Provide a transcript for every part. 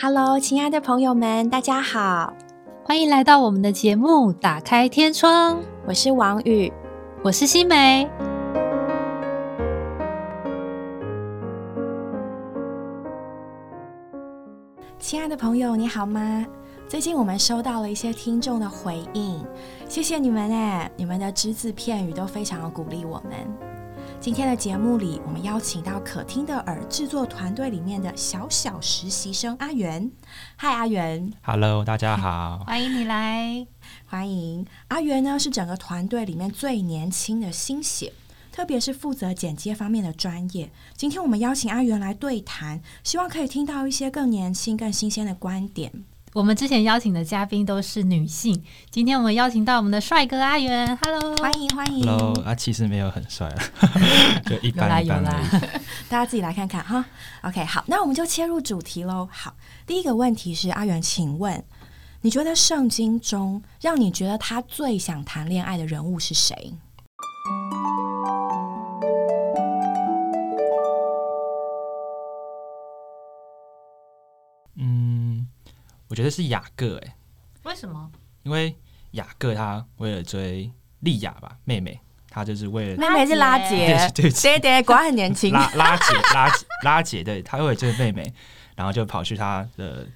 Hello，亲爱的朋友们，大家好，欢迎来到我们的节目《打开天窗》，我是王宇，我是新梅。亲爱的朋友，你好吗？最近我们收到了一些听众的回应，谢谢你们哎，你们的只字片语都非常鼓励我们。今天的节目里，我们邀请到可听的耳制作团队里面的小小实习生阿元。嗨，阿元，Hello，大家好，欢迎你来，欢迎阿元呢，是整个团队里面最年轻的新血，特别是负责剪接方面的专业。今天我们邀请阿元来对谈，希望可以听到一些更年轻、更新鲜的观点。我们之前邀请的嘉宾都是女性，今天我们邀请到我们的帅哥阿元，Hello，欢迎欢迎，Hello，啊，其实没有很帅啊，就一般一般大家自己来看看哈。OK，好，那我们就切入主题喽。好，第一个问题是阿元，请问你觉得圣经中让你觉得他最想谈恋爱的人物是谁？我觉得是雅各哎，为什么？因为雅各他为了追丽雅吧，妹妹，他就是为了妹妹是拉姐，对对对，果然很年轻。拉拉姐拉拉姐，对他为了追妹妹，然后就跑去他的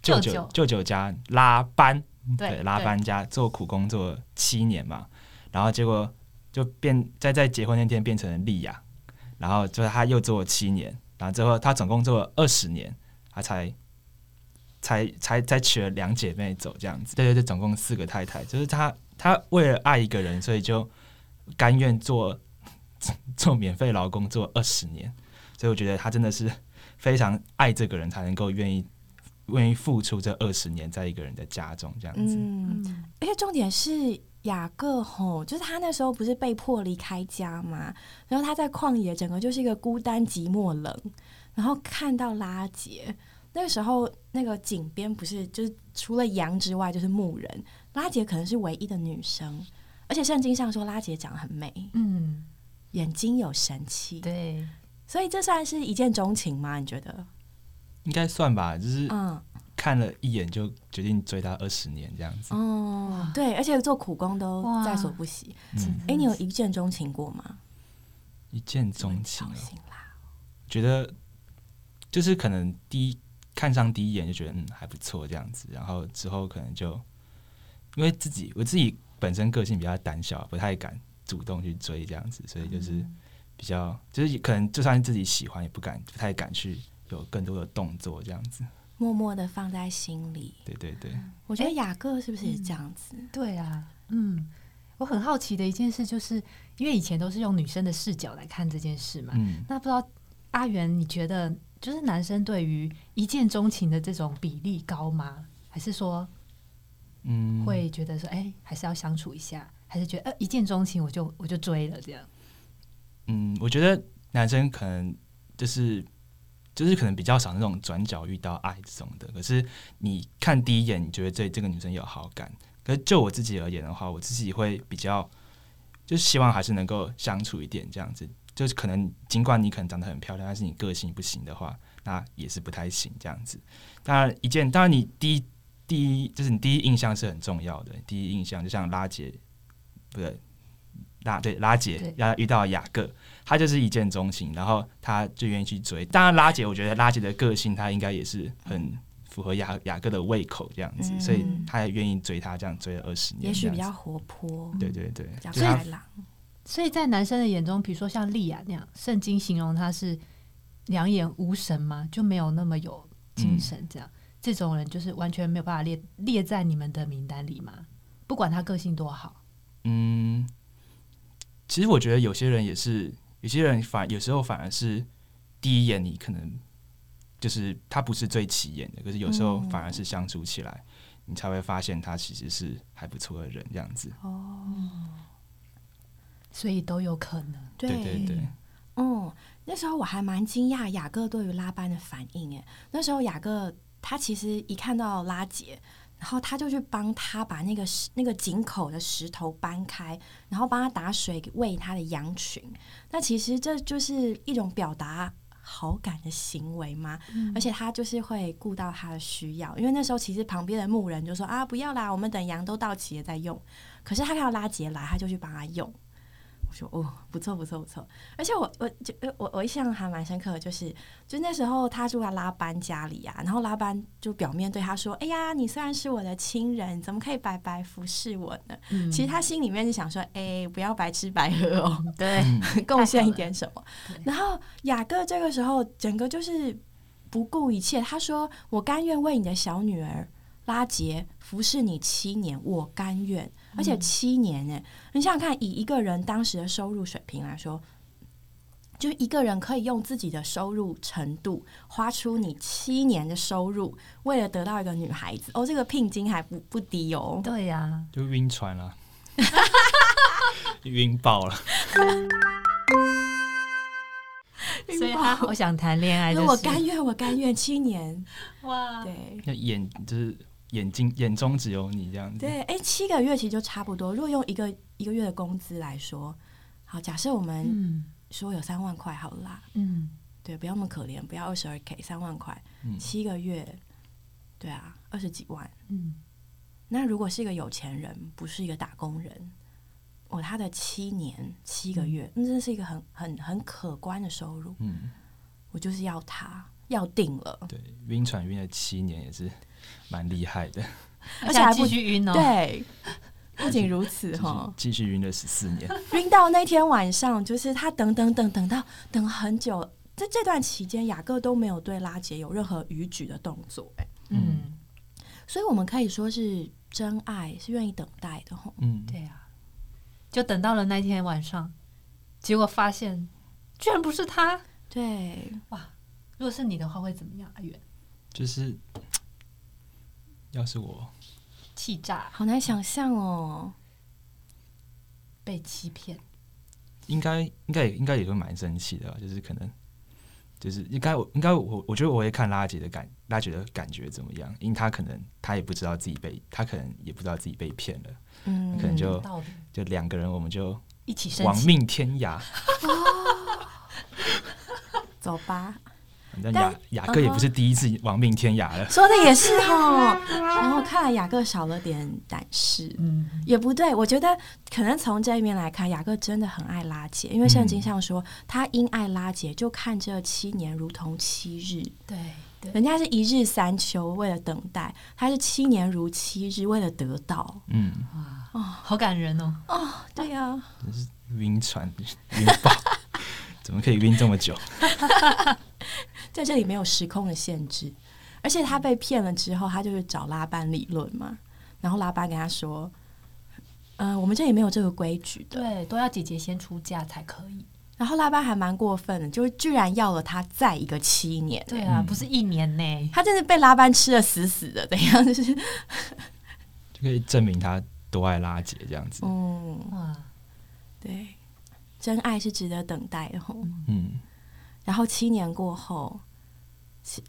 舅舅舅舅家拉班，对拉班家做苦工作七年嘛，然后结果就变在在结婚那天变成了丽雅，然后就是他又做了七年，然后之后他总共做了二十年，他才。才才才娶了两姐妹走这样子，对对对，总共四个太太，就是他他为了爱一个人，所以就甘愿做做免费劳工做二十年，所以我觉得他真的是非常爱这个人，才能够愿意愿意付出这二十年在一个人的家中这样子。嗯，而且重点是雅各吼，就是他那时候不是被迫离开家嘛，然后他在旷野，整个就是一个孤单寂寞冷，然后看到拉杰。那个时候，那个井边不是就是除了羊之外就是牧人，拉杰可能是唯一的女生，而且圣经上说拉杰长得很美，嗯，眼睛有神气，对，所以这算是一见钟情吗？你觉得？应该算吧，就是嗯，看了一眼就决定追她二十年这样子，哦，对，而且做苦工都在所不惜，哎，你有一见钟情过吗？一见钟情啦，觉得就是可能第一。看上第一眼就觉得嗯还不错这样子，然后之后可能就因为自己我自己本身个性比较胆小，不太敢主动去追这样子，所以就是比较就是可能就算自己喜欢也不敢不太敢去有更多的动作这样子，默默的放在心里。对对对，我觉得雅各是不是也这样子？对啊，嗯，我很好奇的一件事就是，因为以前都是用女生的视角来看这件事嘛，嗯，那不知道阿元你觉得？就是男生对于一见钟情的这种比例高吗？还是说，嗯，会觉得说，哎，还是要相处一下？还是觉得，呃，一见钟情我就我就追了这样？嗯，我觉得男生可能就是就是可能比较少那种转角遇到爱这种的。可是你看第一眼，你觉得对这个女生有好感，可是就我自己而言的话，我自己会比较就希望还是能够相处一点这样子。就是可能，尽管你可能长得很漂亮，但是你个性不行的话，那也是不太行这样子。当然，一件当然你第一第一就是你第一印象是很重要的。第一印象就像拉姐，不对，拉对拉姐要遇到雅各，他就是一见钟情，然后他就愿意去追。当然，拉姐我觉得拉姐的个性，她应该也是很符合雅雅各的胃口这样子，所以他也愿意追他，这样追了二十年。也许比较活泼，对对对，比较开朗。所以在男生的眼中，比如说像利亚那样，圣经形容他是两眼无神吗？就没有那么有精神，这样这种人就是完全没有办法列列在你们的名单里吗？不管他个性多好，嗯，其实我觉得有些人也是，有些人反有时候反而是第一眼你可能就是他不是最起眼的，可是有时候反而是相处起来，你才会发现他其实是还不错的人，这样子哦。所以都有可能，对对对，嗯，那时候我还蛮惊讶雅各对于拉班的反应，哎，那时候雅各他其实一看到拉杰，然后他就去帮他把那个那个井口的石头搬开，然后帮他打水喂他的羊群，那其实这就是一种表达好感的行为吗？而且他就是会顾到他的需要，因为那时候其实旁边的牧人就说啊，不要啦，我们等羊都到齐了再用。可是他看到拉杰来，他就去帮他用。说哦，不错不错不错，而且我我就我我印象还蛮深刻的，就是就那时候他住在拉班家里啊，然后拉班就表面对他说：“哎呀，你虽然是我的亲人，怎么可以白白服侍我呢？”其实他心里面就想说：“哎，不要白吃白喝哦，对，贡献一点什么。”然后雅各这个时候整个就是不顾一切，他说：“我甘愿为你的小女儿拉杰服侍你七年，我甘愿。”而且七年呢，你想想看，以一个人当时的收入水平来说，就一个人可以用自己的收入程度花出你七年的收入，为了得到一个女孩子，哦，这个聘金还不不低哦。对呀，就晕船了，晕爆了。所以他好想谈恋爱，我甘愿，我甘愿七年。哇，对，那演就是。眼睛眼中只有你这样子。对，哎，七个月其实就差不多。如果用一个一个月的工资来说，好，假设我们说有三万块，好啦，嗯，对，不要那么可怜，不要二十二 k，三万块，七个月，对啊，二十几万，嗯。那如果是一个有钱人，不是一个打工人，哦，他的七年七个月，那真的是一个很很很可观的收入。嗯，我就是要他，要定了。对，晕船晕了七年也是。蛮厉害的，而且还继续晕哦。对，不仅如此哈，继续晕了十四年，晕到那天晚上，就是他等等等等到等很久，在这段期间，雅各都没有对拉杰有任何逾矩的动作。哎，嗯，所以我们可以说是真爱是愿意等待的哈。嗯，对啊，就等到了那天晚上，结果发现居然不是他。对，哇，如果是你的话会怎么样？阿远，就是。要是我。气炸，好难想象哦，被欺骗，应该应该也应该也会蛮生气的，就是可能就是应该我应该我我觉得我会看拉姐的感拉姐的感觉怎么样，因为他可能他也不知道自己被他可能也不知道自己被骗了，嗯，可能就就两个人我们就一起亡命天涯，走吧。那雅雅各也不是第一次亡命天涯了，说的也是哈。然后看来雅各少了点胆识，嗯，也不对。我觉得可能从这一面来看，雅各真的很爱拉结，因为圣经上说他因爱拉结，就看这七年如同七日。对，人家是一日三秋，为了等待；他是七年如七日，为了得到。嗯，哇，哦，好感人哦。哦，对呀，是晕船晕爆，怎么可以晕这么久？在这里没有时空的限制，而且他被骗了之后，他就是找拉班理论嘛。然后拉班跟他说：“嗯，我们这里没有这个规矩的，对，都要姐姐先出嫁才可以。”然后拉班还蛮过分的，就是居然要了他再一个七年。对啊，不是一年呢，他真的被拉班吃的死死的，怎样就是 就可以证明他多爱拉姐这样子。嗯，哇，对，真爱是值得等待的吼。嗯。然后七年过后，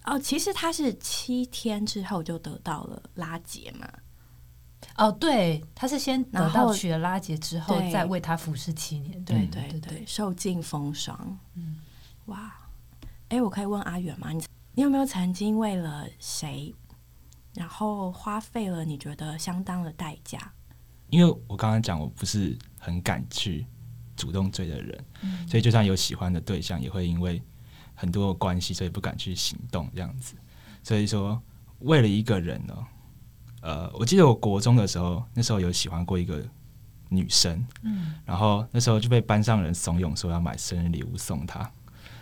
哦，其实他是七天之后就得到了拉结嘛。哦，对，他是先得到取了拉结之后，再为他服侍七年。对对对，受尽风霜。嗯，哇，哎，我可以问阿远吗？你你有没有曾经为了谁，然后花费了你觉得相当的代价？因为我刚刚讲，我不是很敢去。主动追的人，所以就算有喜欢的对象，也会因为很多关系，所以不敢去行动这样子。所以说，为了一个人呢，呃，我记得我国中的时候，那时候有喜欢过一个女生，嗯，然后那时候就被班上人怂恿说要买生日礼物送她，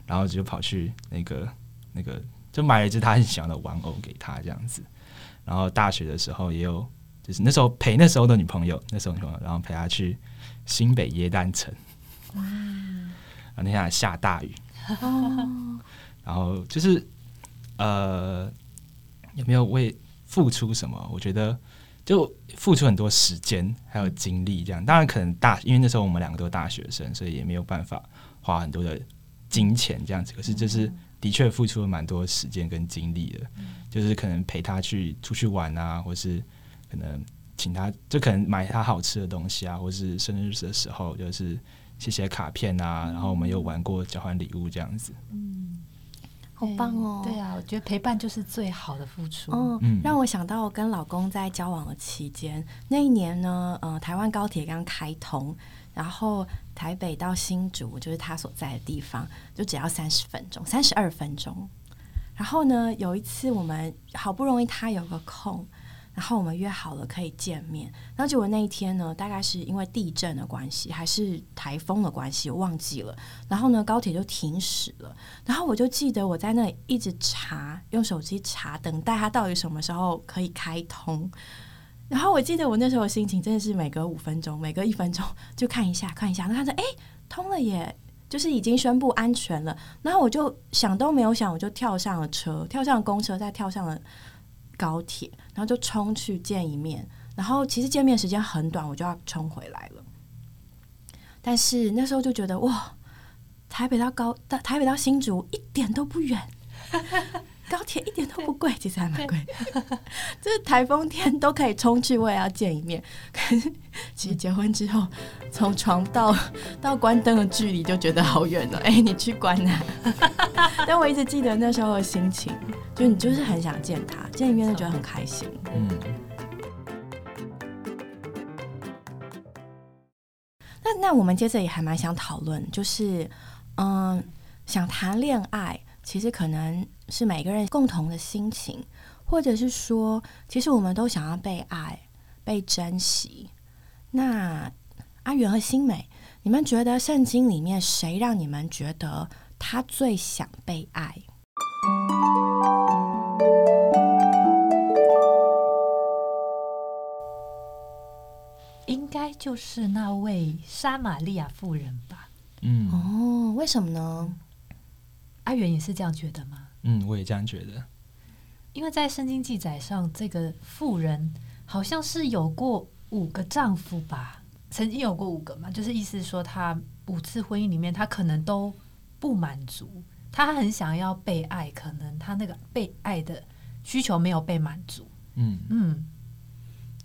然后就跑去那个那个就买了一只她很喜欢的玩偶给她这样子。然后大学的时候也有，就是那时候陪那时候的女朋友，那时候女朋友，然后陪她去。新北耶诞城，哇！然后那天下大雨，哦，然后就是呃，有没有为付出什么？我觉得就付出很多时间还有精力，这样。当然可能大，因为那时候我们两个都是大学生，所以也没有办法花很多的金钱这样子。可是就是的确付出了蛮多时间跟精力的，就是可能陪他去出去玩啊，或是可能。请他就可能买他好吃的东西啊，或是生日的时候就是写写卡片啊，然后我们有玩过交换礼物这样子。嗯，好棒哦！对啊，我觉得陪伴就是最好的付出。嗯，让我想到我跟老公在交往的期间，那一年呢，呃，台湾高铁刚开通，然后台北到新竹就是他所在的地方，就只要三十分钟，三十二分钟。然后呢，有一次我们好不容易他有个空。然后我们约好了可以见面，然后结果那一天呢，大概是因为地震的关系，还是台风的关系，我忘记了。然后呢，高铁就停驶了。然后我就记得我在那里一直查，用手机查，等待它到底什么时候可以开通。然后我记得我那时候的心情真的是每隔五分钟，每隔一分钟就看一下看一下，然后他说：“哎，通了耶，就是已经宣布安全了。”然后我就想都没有想，我就跳上了车，跳上了公车，再跳上了。高铁，然后就冲去见一面，然后其实见面时间很短，我就要冲回来了。但是那时候就觉得哇，台北到高台北到新竹一点都不远。高铁一点都不贵，其实还蛮贵。就是台风天都可以冲去，我也要见一面。可是其实结婚之后，从床到到关灯的距离就觉得好远了。哎，你去关啊！但我一直记得那时候的心情，就你就是很想见他，见一面就觉得很开心。嗯。那那我们接着也还蛮想讨论，就是嗯，想谈恋爱。其实可能是每个人共同的心情，或者是说，其实我们都想要被爱、被珍惜。那阿元和新美，你们觉得圣经里面谁让你们觉得他最想被爱？应该就是那位撒玛利亚妇人吧？嗯，哦，为什么呢？阿元也是这样觉得吗？嗯，我也这样觉得。因为在圣经记载上，这个妇人好像是有过五个丈夫吧？曾经有过五个嘛？就是意思说，她五次婚姻里面，她可能都不满足，她很想要被爱，可能她那个被爱的需求没有被满足。嗯嗯，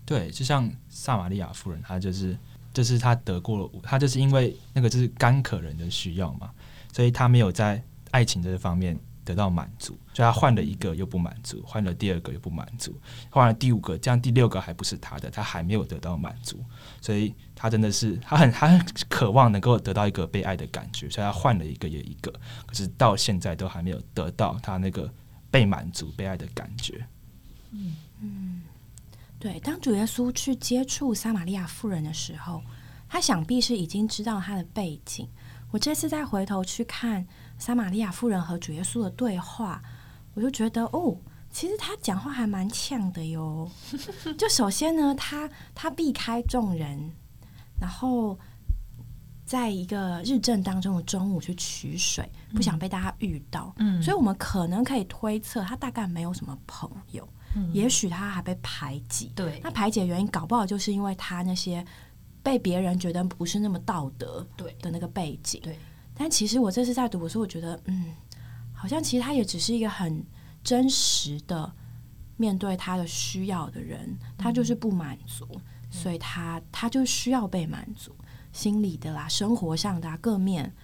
对，就像撒玛利亚夫人，她就是就是她得过了，她就是因为那个就是干渴人的需要嘛，所以她没有在。爱情这方面得到满足，所以他换了一个又不满足，换了第二个又不满足，换了第五个，这样第六个还不是他的，他还没有得到满足，所以他真的是他很他很渴望能够得到一个被爱的感觉，所以他换了一个又一个，可是到现在都还没有得到他那个被满足、被爱的感觉。嗯嗯，对，当主耶稣去接触撒玛利亚妇人的时候，他想必是已经知道他的背景。我这次再回头去看。撒玛利亚夫人和主耶稣的对话，我就觉得哦，其实他讲话还蛮呛的哟。就首先呢，他他避开众人，然后在一个日正当中的中午去取水，不想被大家遇到。嗯，所以我们可能可以推测，他大概没有什么朋友。嗯，也许他还被排挤。对，那排挤的原因，搞不好就是因为他那些被别人觉得不是那么道德对的那个背景。对。但其实我这次在读的时候，我觉得，嗯，好像其实他也只是一个很真实的面对他的需要的人，他就是不满足，所以他他就需要被满足，心理的啦，生活上的各面。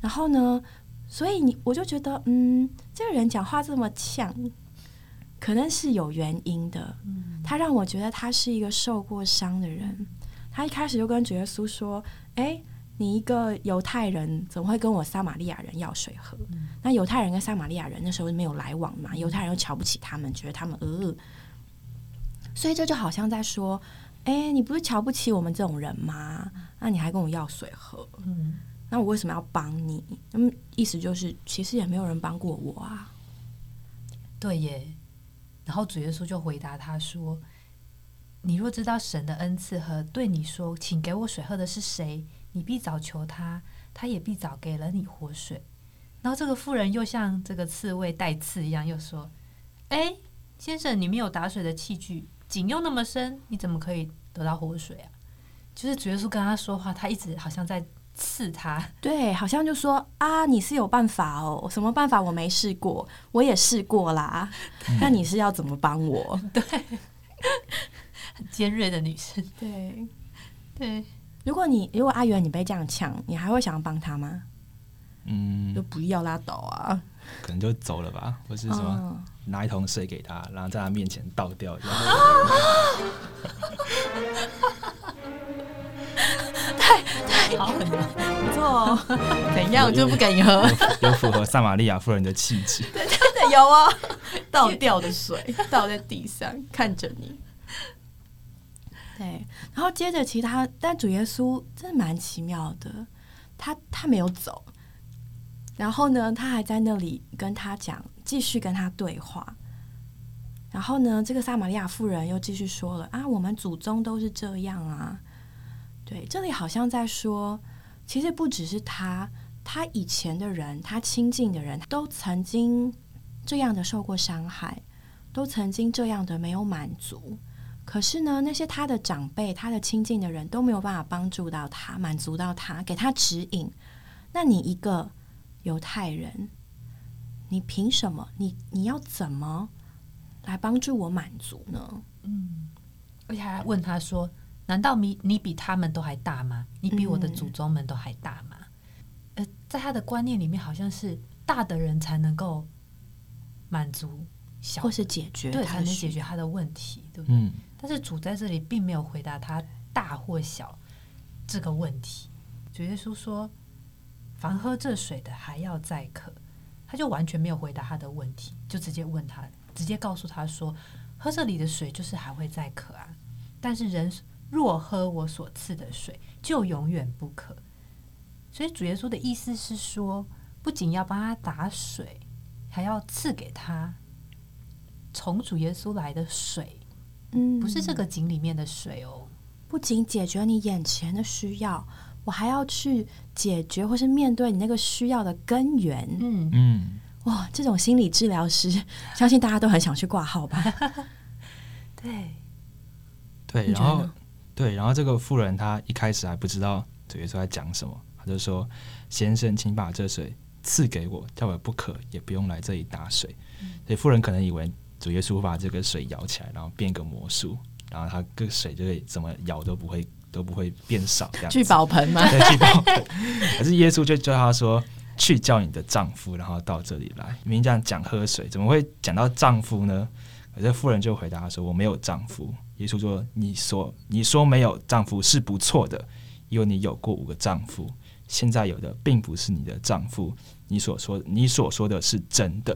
然后呢，所以你我就觉得，嗯，这个人讲话这么呛，可能是有原因的。他让我觉得他是一个受过伤的人。他一开始就跟主耶稣说：“哎。”你一个犹太人怎么会跟我撒玛利亚人要水喝？那犹太人跟撒玛利亚人那时候没有来往嘛？犹太人又瞧不起他们，觉得他们呃，所以这就好像在说：哎，你不是瞧不起我们这种人吗？那你还跟我要水喝？嗯，那我为什么要帮你？那么意思就是，其实也没有人帮过我啊。对耶。然后主耶稣就回答他说：“你若知道神的恩赐和对你说，请给我水喝的是谁？”你必早求他，他也必早给了你活水。然后这个妇人又像这个刺猬带刺一样，又说：“哎，先生，你没有打水的器具，井又那么深，你怎么可以得到活水啊？”就是主耶稣跟他说话，他一直好像在刺他。对，好像就说：“啊，你是有办法哦，什么办法我没试过，我也试过啦。那你是要怎么帮我？” 对，很尖锐的女生。对，对。如果你如果阿元你被这样呛，你还会想要帮他吗？嗯，就不要拉倒啊，可能就走了吧，或是什么拿一桶水给他，然后在他面前倒掉，然后太太好狠了，不错哦，怎样就不给你喝，有符合撒玛利亚夫人的气质，真的有啊，倒掉的水倒在地上，看着你。对，然后接着其他，但主耶稣真的蛮奇妙的，他他没有走，然后呢，他还在那里跟他讲，继续跟他对话。然后呢，这个撒玛利亚妇人又继续说了啊，我们祖宗都是这样啊。对，这里好像在说，其实不只是他，他以前的人，他亲近的人都曾经这样的受过伤害，都曾经这样的没有满足。可是呢，那些他的长辈、他的亲近的人都没有办法帮助到他、满足到他、给他指引。那你一个犹太人，你凭什么？你你要怎么来帮助我满足呢？嗯，而且还问他说：“难道你你比他们都还大吗？你比我的祖宗们都还大吗？”呃，在他的观念里面，好像是大的人才能够满足。或是解决，对，才能解决他的问题，对不对？但是主在这里并没有回答他大或小这个问题。主耶稣说：“凡喝这水的，还要再渴。”他就完全没有回答他的问题，就直接问他，直接告诉他说：“喝这里的水，就是还会再渴啊。但是人若喝我所赐的水，就永远不渴。”所以主耶稣的意思是说，不仅要帮他打水，还要赐给他。从主耶稣来的水，嗯，不是这个井里面的水哦。不仅解决你眼前的需要，我还要去解决或是面对你那个需要的根源。嗯嗯，哇，这种心理治疗师，相信大家都很想去挂号吧？对，对，然后对，然后这个妇人她一开始还不知道主耶稣在讲什么，他就说：“先生，请把这水赐给我，叫我不渴，也不用来这里打水。”所以富人可能以为。主耶稣把这个水舀起来，然后变个魔术，然后它个水就会怎么舀都不会都不会变少，这样聚宝盆吗？对，聚宝盆。可是耶稣就叫他说：“去叫你的丈夫，然后到这里来。”明明这样讲喝水，怎么会讲到丈夫呢？可是妇人就回答说：“我没有丈夫。”耶稣说：“你说你说没有丈夫是不错的，因为你有过五个丈夫，现在有的并不是你的丈夫。你所说你所说的是真的。”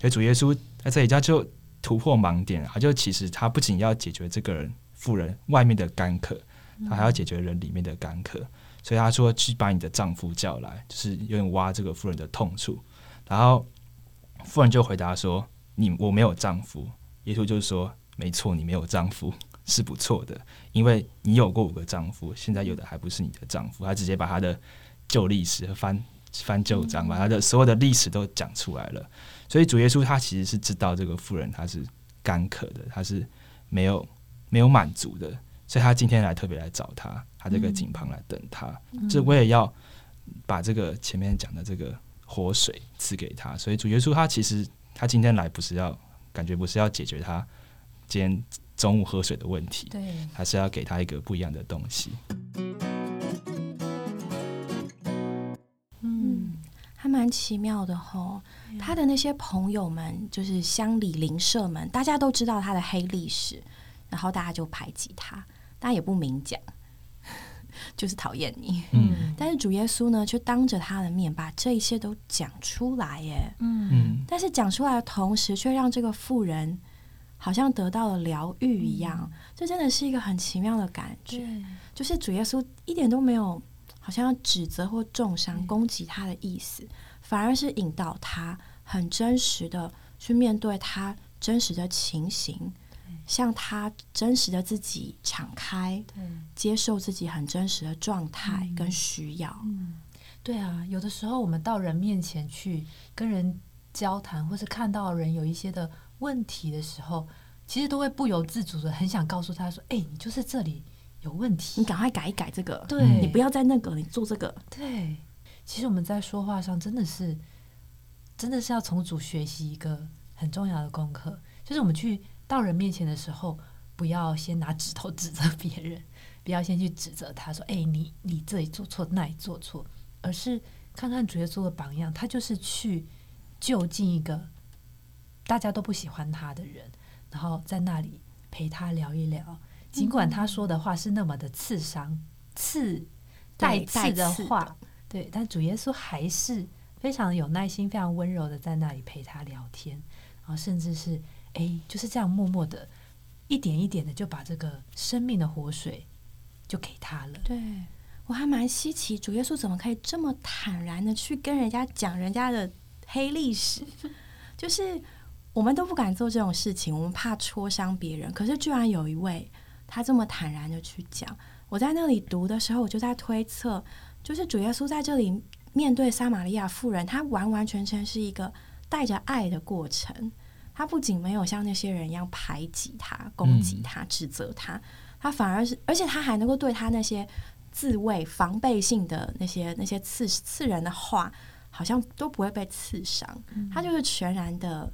所以主耶稣。在这里，他就突破盲点，他就其实他不仅要解决这个人富人外面的干渴，他还要解决人里面的干渴。所以他说去把你的丈夫叫来，就是有点挖这个富人的痛处。然后富人就回答说：“你我没有丈夫。”耶稣就是说：“没错，你没有丈夫是不错的，因为你有过五个丈夫，现在有的还不是你的丈夫。”他直接把他的旧历史翻翻旧账，把他的所有的历史都讲出来了。所以主耶稣他其实是知道这个妇人她是干渴的，她是没有没有满足的，所以他今天来特别来找他，他这个井旁来等他，这我也要把这个前面讲的这个活水赐给他。所以主耶稣他其实他今天来不是要感觉不是要解决他今天中午喝水的问题，对，还是要给他一个不一样的东西。蛮奇妙的吼，他的那些朋友们，就是乡里邻舍们，大家都知道他的黑历史，然后大家就排挤他，大家也不明讲，就是讨厌你。嗯，但是主耶稣呢，却当着他的面把这一切都讲出来耶。嗯，但是讲出来的同时，却让这个妇人好像得到了疗愈一样，这真的是一个很奇妙的感觉。就是主耶稣一点都没有。好像要指责或重伤、攻击他的意思，反而是引导他很真实的去面对他真实的情形，向他真实的自己敞开，接受自己很真实的状态跟需要。对啊，有的时候我们到人面前去跟人交谈，或是看到人有一些的问题的时候，其实都会不由自主的很想告诉他说：“哎，你就是这里。”有问题，你赶快改一改这个。对，你不要在那个，你做这个。对，其实我们在说话上真的是，真的是要从主学习一个很重要的功课，就是我们去到人面前的时候，不要先拿指头 指责别人，不要先去指责他说：“哎，你你这里做错，那里做错。”而是看看主耶稣的榜样，他就是去就近一个大家都不喜欢他的人，然后在那里陪他聊一聊。尽管他说的话是那么的刺伤、刺带刺的话，对，但主耶稣还是非常有耐心、非常温柔的在那里陪他聊天，然后甚至是哎，就是这样默默的，一点一点的就把这个生命的活水就给他了。对我还蛮稀奇，主耶稣怎么可以这么坦然的去跟人家讲人家的黑历史？就是我们都不敢做这种事情，我们怕戳伤别人，可是居然有一位。他这么坦然的去讲，我在那里读的时候，我就在推测，就是主耶稣在这里面对撒玛利亚妇人，他完完全全是一个带着爱的过程。他不仅没有像那些人一样排挤他、攻击他、指责他，他反而是，而且他还能够对他那些自卫、防备性的那些那些刺刺人的话，好像都不会被刺伤。他就是全然的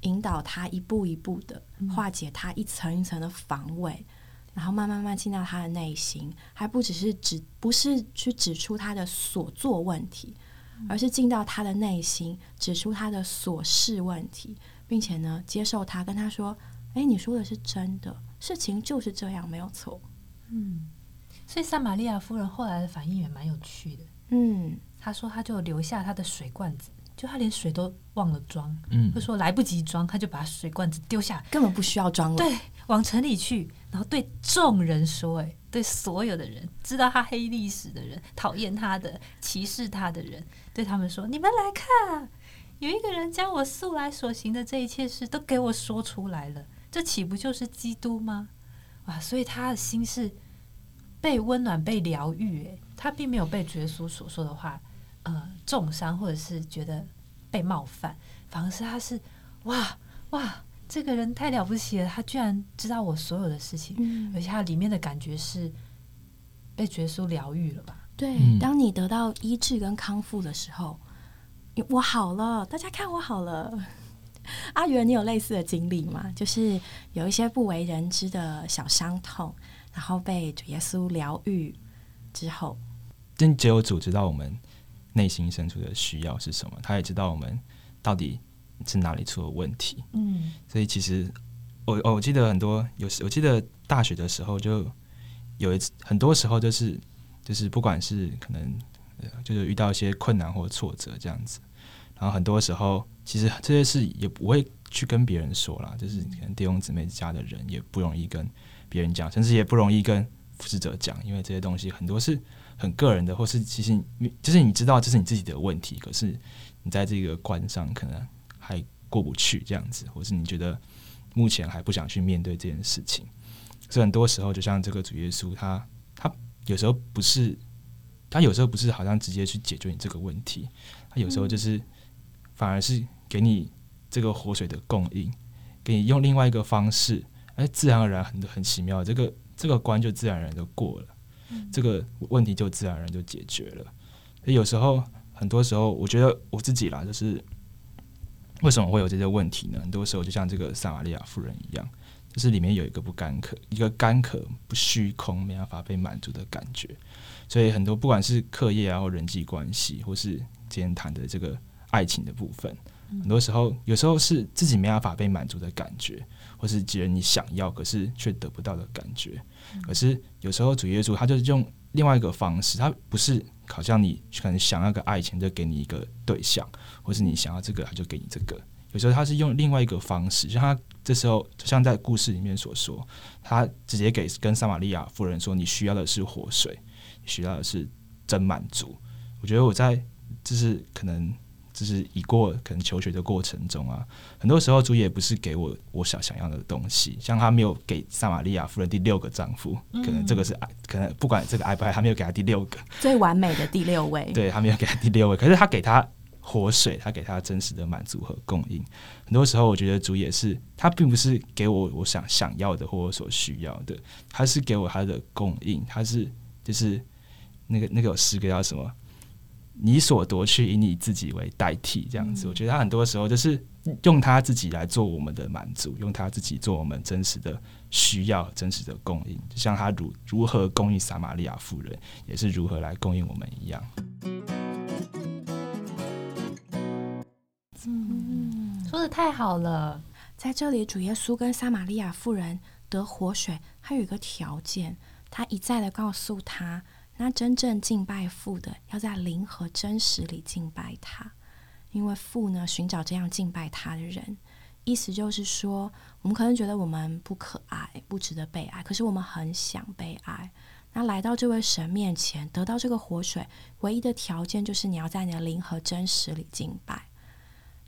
引导他一步一步的化解他一层一层的防卫。然后慢慢慢进到他的内心，还不只是指不是去指出他的所做问题，而是进到他的内心，指出他的所事问题，并且呢，接受他，跟他说：“哎，你说的是真的，事情就是这样，没有错。”嗯，所以撒玛利亚夫人后来的反应也蛮有趣的。嗯，他说他就留下他的水罐子。就他连水都忘了装，嗯，就说来不及装，他就把水罐子丢下，根本不需要装了。对，往城里去，然后对众人说：“哎，对所有的人，知道他黑历史的人，讨厌他的，歧视他的人，对他们说：你们来看，有一个人将我素来所行的这一切事都给我说出来了，这岂不就是基督吗？哇！所以他的心是被温暖、被疗愈。哎，他并没有被耶稣所说的话。”呃，重伤或者是觉得被冒犯，反而是他是哇哇，这个人太了不起了，他居然知道我所有的事情，而且他里面的感觉是被绝稣疗愈了吧？对，当你得到医治跟康复的时候，我好了，大家看我好了。阿元，你有类似的经历吗？就是有一些不为人知的小伤痛，然后被主耶稣疗愈之后，真只有主知道我们。内心深处的需要是什么？他也知道我们到底是哪里出了问题。嗯，所以其实我我记得很多有时，我记得大学的时候就有一次，很多时候就是就是不管是可能就是遇到一些困难或挫折这样子，然后很多时候其实这些事也不会去跟别人说啦，就是可能弟兄姊妹家的人也不容易跟别人讲，甚至也不容易跟复制者讲，因为这些东西很多是。很个人的，或是其实你就是你知道这是你自己的问题，可是你在这个关上可能还过不去这样子，或是你觉得目前还不想去面对这件事情。所以很多时候，就像这个主耶稣，他他有时候不是，他有时候不是好像直接去解决你这个问题，他有时候就是反而是给你这个活水的供应，给你用另外一个方式，哎，自然而然很很奇妙，这个这个关就自然而然就过了。这个问题就自然而然就解决了。有时候，很多时候，我觉得我自己啦，就是为什么会有这些问题呢？很多时候，就像这个撒玛利亚妇人一样，就是里面有一个不干渴，一个干渴不虚空，没办法被满足的感觉。所以，很多不管是课业啊，或人际关系，或是今天谈的这个爱情的部分，很多时候，有时候是自己没办法被满足的感觉，或是觉得你想要，可是却得不到的感觉。可是有时候主耶稣他就是用另外一个方式，他不是好像你可能想要个爱情就给你一个对象，或是你想要这个他就给你这个。有时候他是用另外一个方式，像他这时候就像在故事里面所说，他直接给跟撒玛利亚夫人说：“你需要的是活水，需要的是真满足。”我觉得我在就是可能。就是已过可能求学的过程中啊，很多时候主也不是给我我想想要的东西，像他没有给撒玛利亚夫人第六个丈夫，可能这个是爱，可能不管这个爱不爱，他没有给他第六个最完美的第六位，对他没有给他第六位，可是他给他活水，他给他真实的满足和供应。很多时候我觉得主也是，他并不是给我我想想要的或我所需要的，他是给我他的供应，他是就是那个那个有诗歌叫什么？你所夺去，以你自己为代替，这样子，我觉得他很多时候就是用他自己来做我们的满足，用他自己做我们真实的需要、真实的供应，就像他如如何供应撒玛利亚妇人，也是如何来供应我们一样。子。嗯，说的太好了。在这里，主耶稣跟撒玛利亚妇人得活水，他有一个条件，他一再的告诉他，那真正敬拜父的，要在灵和真实里敬拜他，因为父呢寻找这样敬拜他的人。意思就是说，我们可能觉得我们不可爱，不值得被爱，可是我们很想被爱。那来到这位神面前，得到这个活水，唯一的条件就是你要在你的灵和真实里敬拜。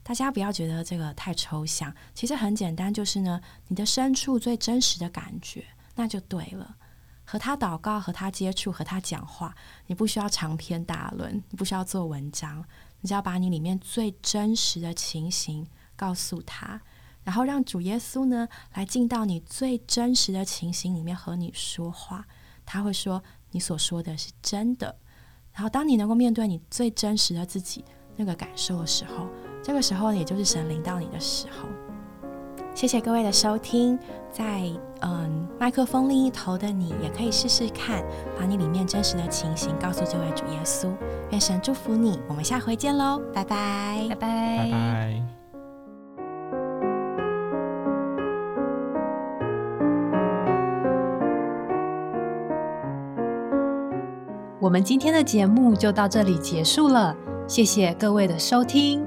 大家不要觉得这个太抽象，其实很简单，就是呢，你的深处最真实的感觉，那就对了。和他祷告，和他接触，和他讲话，你不需要长篇大论，你不需要做文章，你只要把你里面最真实的情形告诉他，然后让主耶稣呢来进到你最真实的情形里面和你说话。他会说你所说的是真的，然后当你能够面对你最真实的自己那个感受的时候，这个时候也就是神领到你的时候。谢谢各位的收听，在嗯麦克风另一头的你也可以试试看，把你里面真实的情形告诉这位主耶稣。愿神祝福你，我们下回见喽，拜拜，拜拜，拜拜。我们今天的节目就到这里结束了，谢谢各位的收听。